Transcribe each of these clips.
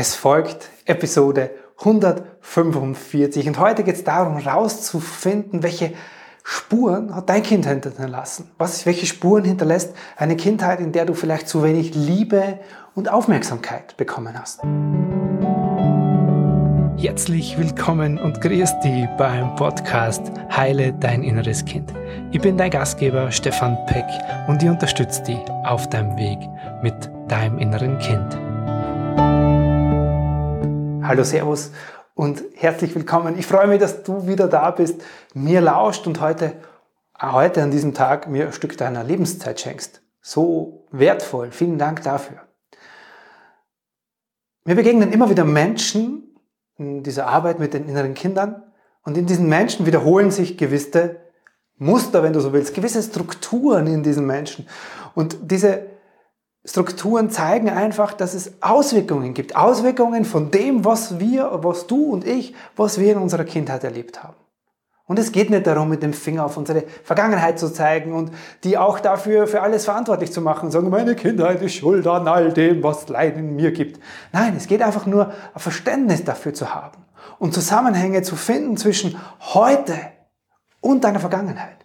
Es folgt Episode 145 und heute geht es darum, herauszufinden, welche Spuren hat dein Kind hinterlassen? Was, welche Spuren hinterlässt eine Kindheit, in der du vielleicht zu wenig Liebe und Aufmerksamkeit bekommen hast? Herzlich willkommen und grüß dich beim Podcast Heile dein inneres Kind. Ich bin dein Gastgeber Stefan Peck und ich unterstütze dich auf deinem Weg mit deinem inneren Kind. Hallo, Servus und herzlich willkommen. Ich freue mich, dass du wieder da bist, mir lauscht und heute, heute an diesem Tag mir ein Stück deiner Lebenszeit schenkst. So wertvoll. Vielen Dank dafür. Mir begegnen immer wieder Menschen in dieser Arbeit mit den inneren Kindern und in diesen Menschen wiederholen sich gewisse Muster, wenn du so willst, gewisse Strukturen in diesen Menschen. Und diese Strukturen zeigen einfach, dass es Auswirkungen gibt. Auswirkungen von dem, was wir, was du und ich, was wir in unserer Kindheit erlebt haben. Und es geht nicht darum, mit dem Finger auf unsere Vergangenheit zu zeigen und die auch dafür für alles verantwortlich zu machen und sagen, meine Kindheit ist schuld an all dem, was Leid in mir gibt. Nein, es geht einfach nur, ein Verständnis dafür zu haben und Zusammenhänge zu finden zwischen heute und deiner Vergangenheit.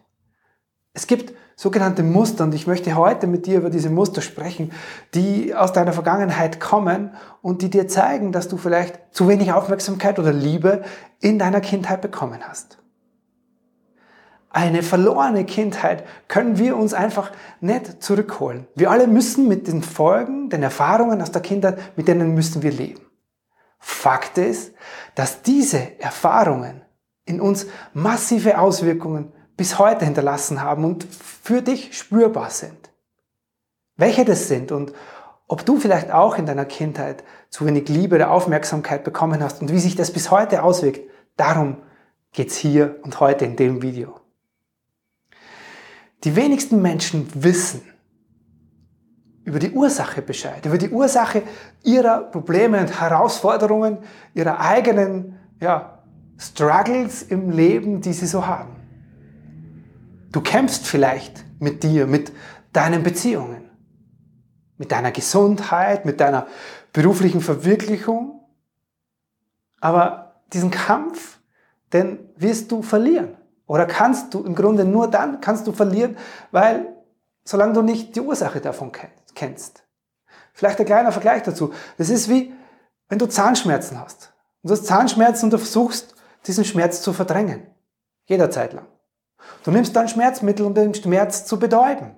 Es gibt sogenannte Muster und ich möchte heute mit dir über diese Muster sprechen, die aus deiner Vergangenheit kommen und die dir zeigen, dass du vielleicht zu wenig Aufmerksamkeit oder Liebe in deiner Kindheit bekommen hast. Eine verlorene Kindheit können wir uns einfach nicht zurückholen. Wir alle müssen mit den Folgen, den Erfahrungen aus der Kindheit, mit denen müssen wir leben. Fakt ist, dass diese Erfahrungen in uns massive Auswirkungen bis heute hinterlassen haben und für dich spürbar sind. Welche das sind und ob du vielleicht auch in deiner Kindheit zu wenig Liebe oder Aufmerksamkeit bekommen hast und wie sich das bis heute auswirkt, darum geht's hier und heute in dem Video. Die wenigsten Menschen wissen über die Ursache Bescheid, über die Ursache ihrer Probleme und Herausforderungen, ihrer eigenen ja, Struggles im Leben, die sie so haben. Du kämpfst vielleicht mit dir, mit deinen Beziehungen, mit deiner Gesundheit, mit deiner beruflichen Verwirklichung. Aber diesen Kampf, den wirst du verlieren. Oder kannst du im Grunde nur dann kannst du verlieren, weil solange du nicht die Ursache davon kennst. Vielleicht ein kleiner Vergleich dazu. Das ist wie, wenn du Zahnschmerzen hast. Du hast Zahnschmerzen und du versuchst, diesen Schmerz zu verdrängen. Jederzeit lang. Du nimmst dann Schmerzmittel, um den Schmerz zu betäuben.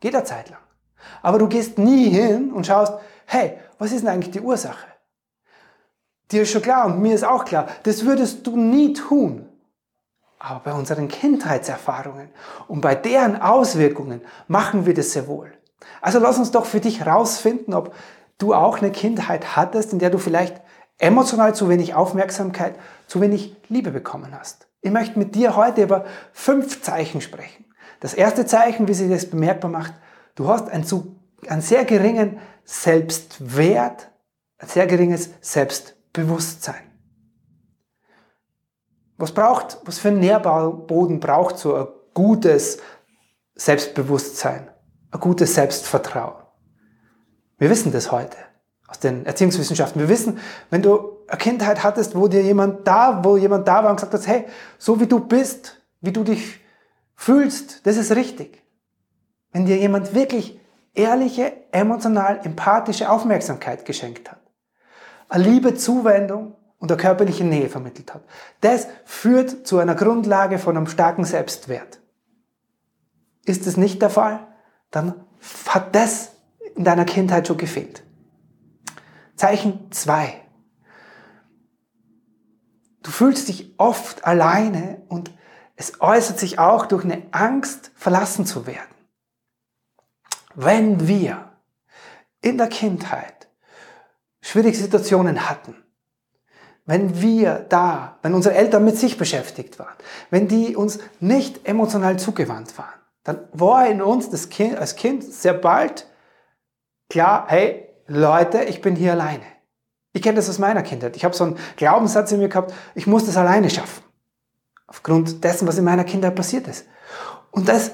Geht eine Zeit lang. Aber du gehst nie hin und schaust, hey, was ist denn eigentlich die Ursache? Dir ist schon klar und mir ist auch klar, das würdest du nie tun. Aber bei unseren Kindheitserfahrungen und bei deren Auswirkungen machen wir das sehr wohl. Also lass uns doch für dich herausfinden, ob du auch eine Kindheit hattest, in der du vielleicht emotional zu wenig Aufmerksamkeit, zu wenig Liebe bekommen hast. Ich möchte mit dir heute über fünf Zeichen sprechen. Das erste Zeichen, wie sich das bemerkbar macht, du hast einen, einen sehr geringen Selbstwert, ein sehr geringes Selbstbewusstsein. Was braucht, was für einen Nährboden braucht so ein gutes Selbstbewusstsein, ein gutes Selbstvertrauen? Wir wissen das heute aus den Erziehungswissenschaften. Wir wissen, wenn du eine Kindheit hattest, wo dir jemand da, wo jemand da war und gesagt hat, hey, so wie du bist, wie du dich fühlst, das ist richtig. Wenn dir jemand wirklich ehrliche, emotional, empathische Aufmerksamkeit geschenkt hat, eine liebe Zuwendung und eine körperliche Nähe vermittelt hat. Das führt zu einer Grundlage von einem starken Selbstwert. Ist es nicht der Fall, dann hat das in deiner Kindheit schon gefehlt. Zeichen 2. Du fühlst dich oft alleine und es äußert sich auch durch eine Angst, verlassen zu werden. Wenn wir in der Kindheit schwierige Situationen hatten, wenn wir da, wenn unsere Eltern mit sich beschäftigt waren, wenn die uns nicht emotional zugewandt waren, dann war in uns kind, als Kind sehr bald klar, hey Leute, ich bin hier alleine. Ich kenne das aus meiner Kindheit. Ich habe so einen Glaubenssatz in mir gehabt, ich muss das alleine schaffen. Aufgrund dessen, was in meiner Kindheit passiert ist. Und das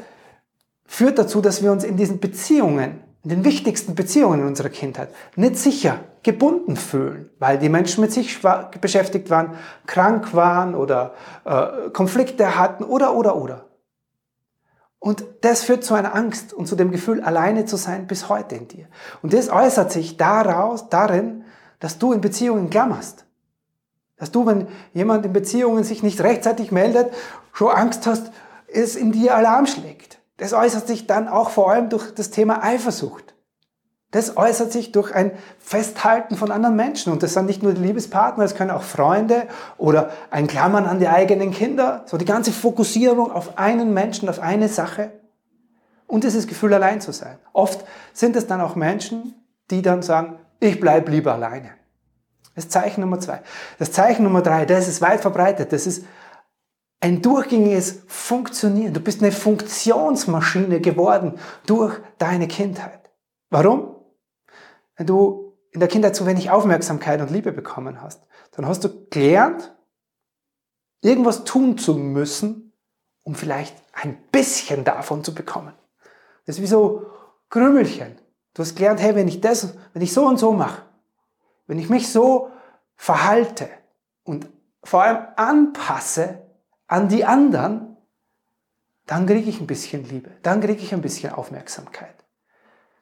führt dazu, dass wir uns in diesen Beziehungen in den wichtigsten Beziehungen in unserer Kindheit nicht sicher gebunden fühlen, weil die Menschen mit sich beschäftigt waren, krank waren oder äh, Konflikte hatten oder oder oder. Und das führt zu einer Angst und zu dem Gefühl, alleine zu sein bis heute in dir. Und das äußert sich daraus, darin, dass du in Beziehungen klammerst. Dass du, wenn jemand in Beziehungen sich nicht rechtzeitig meldet, schon Angst hast, es in dir Alarm schlägt. Das äußert sich dann auch vor allem durch das Thema Eifersucht. Das äußert sich durch ein Festhalten von anderen Menschen. Und das sind nicht nur die Liebespartner, es können auch Freunde oder ein Klammern an die eigenen Kinder. So die ganze Fokussierung auf einen Menschen, auf eine Sache. Und dieses Gefühl, allein zu sein. Oft sind es dann auch Menschen, die dann sagen, ich bleibe lieber alleine. Das Zeichen Nummer zwei. Das Zeichen Nummer drei, das ist weit verbreitet. Das ist ein durchgängiges Funktionieren. Du bist eine Funktionsmaschine geworden durch deine Kindheit. Warum? Wenn du in der Kindheit zu wenig Aufmerksamkeit und Liebe bekommen hast, dann hast du gelernt, irgendwas tun zu müssen, um vielleicht ein bisschen davon zu bekommen. Das ist wie so Krümelchen. Du hast gelernt, hey, wenn ich das, wenn ich so und so mache, wenn ich mich so verhalte und vor allem anpasse, an die anderen, dann kriege ich ein bisschen Liebe, dann kriege ich ein bisschen Aufmerksamkeit.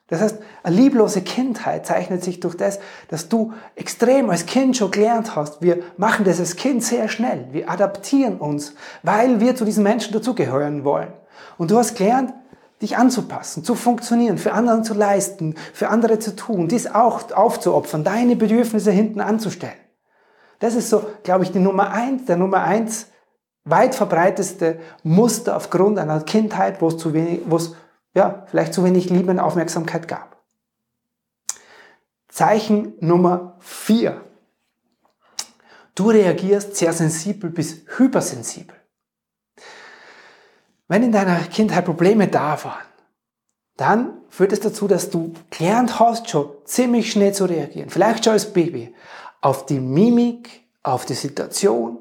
Das heißt, eine lieblose Kindheit zeichnet sich durch das, dass du extrem als Kind schon gelernt hast, wir machen das als Kind sehr schnell, wir adaptieren uns, weil wir zu diesen Menschen dazugehören wollen. Und du hast gelernt, dich anzupassen, zu funktionieren, für anderen zu leisten, für andere zu tun, dies auch aufzuopfern, deine Bedürfnisse hinten anzustellen. Das ist so, glaube ich, die Nummer eins, der Nummer eins weit verbreiteste Muster aufgrund einer Kindheit, wo es zu wenig, wo es ja, vielleicht zu wenig Liebe und Aufmerksamkeit gab. Zeichen Nummer vier. Du reagierst sehr sensibel bis hypersensibel. Wenn in deiner Kindheit Probleme da waren, dann führt es dazu, dass du gelernt hast, schon ziemlich schnell zu reagieren. Vielleicht schon als Baby. Auf die Mimik, auf die Situation,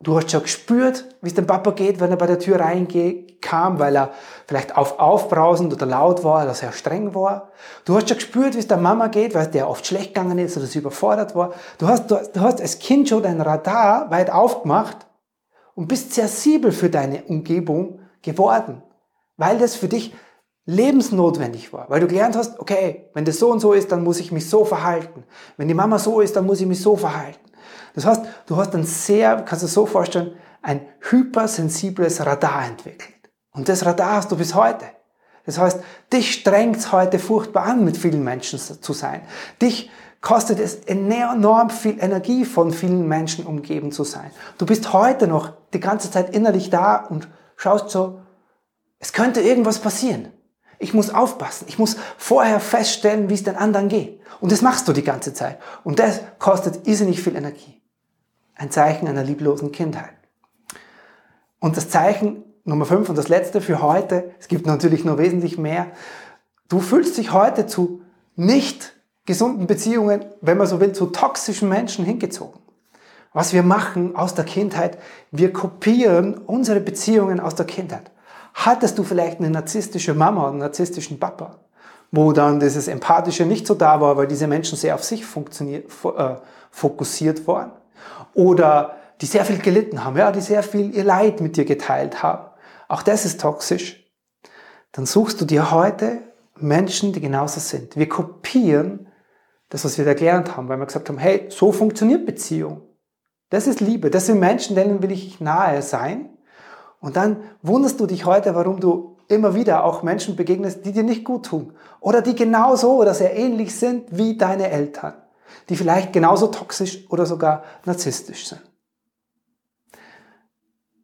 Du hast schon gespürt, wie es dem Papa geht, wenn er bei der Tür reinkam, weil er vielleicht auf aufbrausend oder laut war oder sehr streng war. Du hast schon gespürt, wie es der Mama geht, weil der oft schlecht gegangen ist oder sie überfordert war. Du hast, du, du hast als Kind schon dein Radar weit aufgemacht und bist sensibel für deine Umgebung geworden, weil das für dich lebensnotwendig war, weil du gelernt hast, okay, wenn das so und so ist, dann muss ich mich so verhalten. Wenn die Mama so ist, dann muss ich mich so verhalten. Das heißt, du hast ein sehr, kannst du dir so vorstellen, ein hypersensibles Radar entwickelt. Und das Radar hast du bis heute. Das heißt, dich strengt es heute furchtbar an, mit vielen Menschen zu sein. Dich kostet es enorm viel Energie, von vielen Menschen umgeben zu sein. Du bist heute noch die ganze Zeit innerlich da und schaust so, es könnte irgendwas passieren. Ich muss aufpassen. Ich muss vorher feststellen, wie es den anderen geht. Und das machst du die ganze Zeit. Und das kostet irrsinnig viel Energie ein Zeichen einer lieblosen Kindheit. Und das Zeichen Nummer fünf und das letzte für heute, es gibt natürlich noch wesentlich mehr, du fühlst dich heute zu nicht gesunden Beziehungen, wenn man so will, zu toxischen Menschen hingezogen. Was wir machen aus der Kindheit, wir kopieren unsere Beziehungen aus der Kindheit. Hattest du vielleicht eine narzisstische Mama oder einen narzisstischen Papa, wo dann dieses Empathische nicht so da war, weil diese Menschen sehr auf sich äh, fokussiert waren? Oder die sehr viel gelitten haben, ja, die sehr viel ihr Leid mit dir geteilt haben. Auch das ist toxisch. Dann suchst du dir heute Menschen, die genauso sind. Wir kopieren das, was wir da gelernt haben, weil wir gesagt haben, hey, so funktioniert Beziehung. Das ist Liebe. Das sind Menschen, denen will ich nahe sein. Und dann wunderst du dich heute, warum du immer wieder auch Menschen begegnest, die dir nicht gut tun. Oder die genauso oder sehr ähnlich sind wie deine Eltern die vielleicht genauso toxisch oder sogar narzisstisch sind.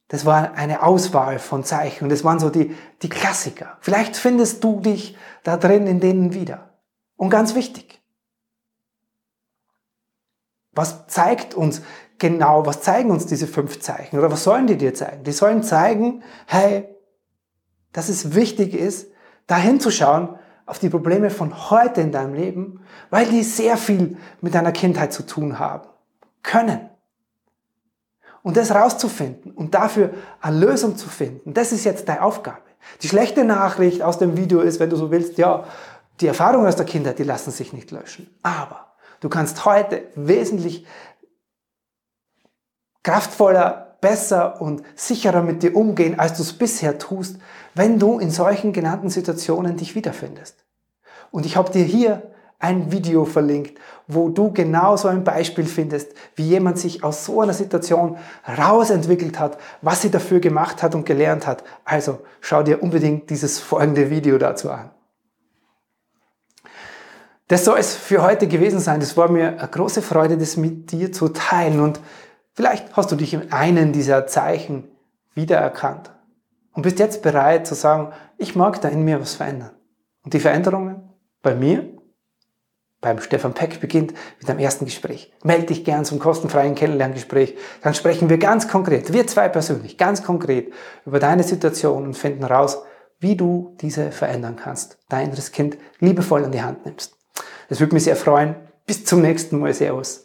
Das war eine Auswahl von Zeichen das waren so die, die Klassiker. Vielleicht findest du dich da drin in denen wieder. Und ganz wichtig, was zeigt uns genau, was zeigen uns diese fünf Zeichen oder was sollen die dir zeigen? Die sollen zeigen, hey, dass es wichtig ist, da hinzuschauen, auf die Probleme von heute in deinem Leben, weil die sehr viel mit deiner Kindheit zu tun haben können. Und das rauszufinden und dafür eine Lösung zu finden, das ist jetzt deine Aufgabe. Die schlechte Nachricht aus dem Video ist, wenn du so willst, ja, Die Erfahrungen aus der Kindheit, die lassen sich nicht löschen. Aber du kannst heute wesentlich kraftvoller, besser und sicherer mit dir umgehen, als du es bisher tust, wenn du in solchen genannten Situationen dich wiederfindest. Und ich habe dir hier ein Video verlinkt, wo du genau so ein Beispiel findest, wie jemand sich aus so einer Situation rausentwickelt hat, was sie dafür gemacht hat und gelernt hat. Also schau dir unbedingt dieses folgende Video dazu an. Das soll es für heute gewesen sein. Das war mir eine große Freude, das mit dir zu teilen. Und vielleicht hast du dich in einem dieser Zeichen wiedererkannt und bist jetzt bereit zu sagen, ich mag da in mir was verändern. Und die Veränderungen bei mir, beim Stefan Peck beginnt mit einem ersten Gespräch. Melde dich gern zum kostenfreien Kennenlerngespräch. Dann sprechen wir ganz konkret, wir zwei persönlich, ganz konkret über deine Situation und finden raus, wie du diese verändern kannst. Dein inneres Kind liebevoll an die Hand nimmst. Das würde mich sehr freuen. Bis zum nächsten Mal. Servus.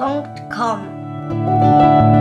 www.thebrainfeed.com.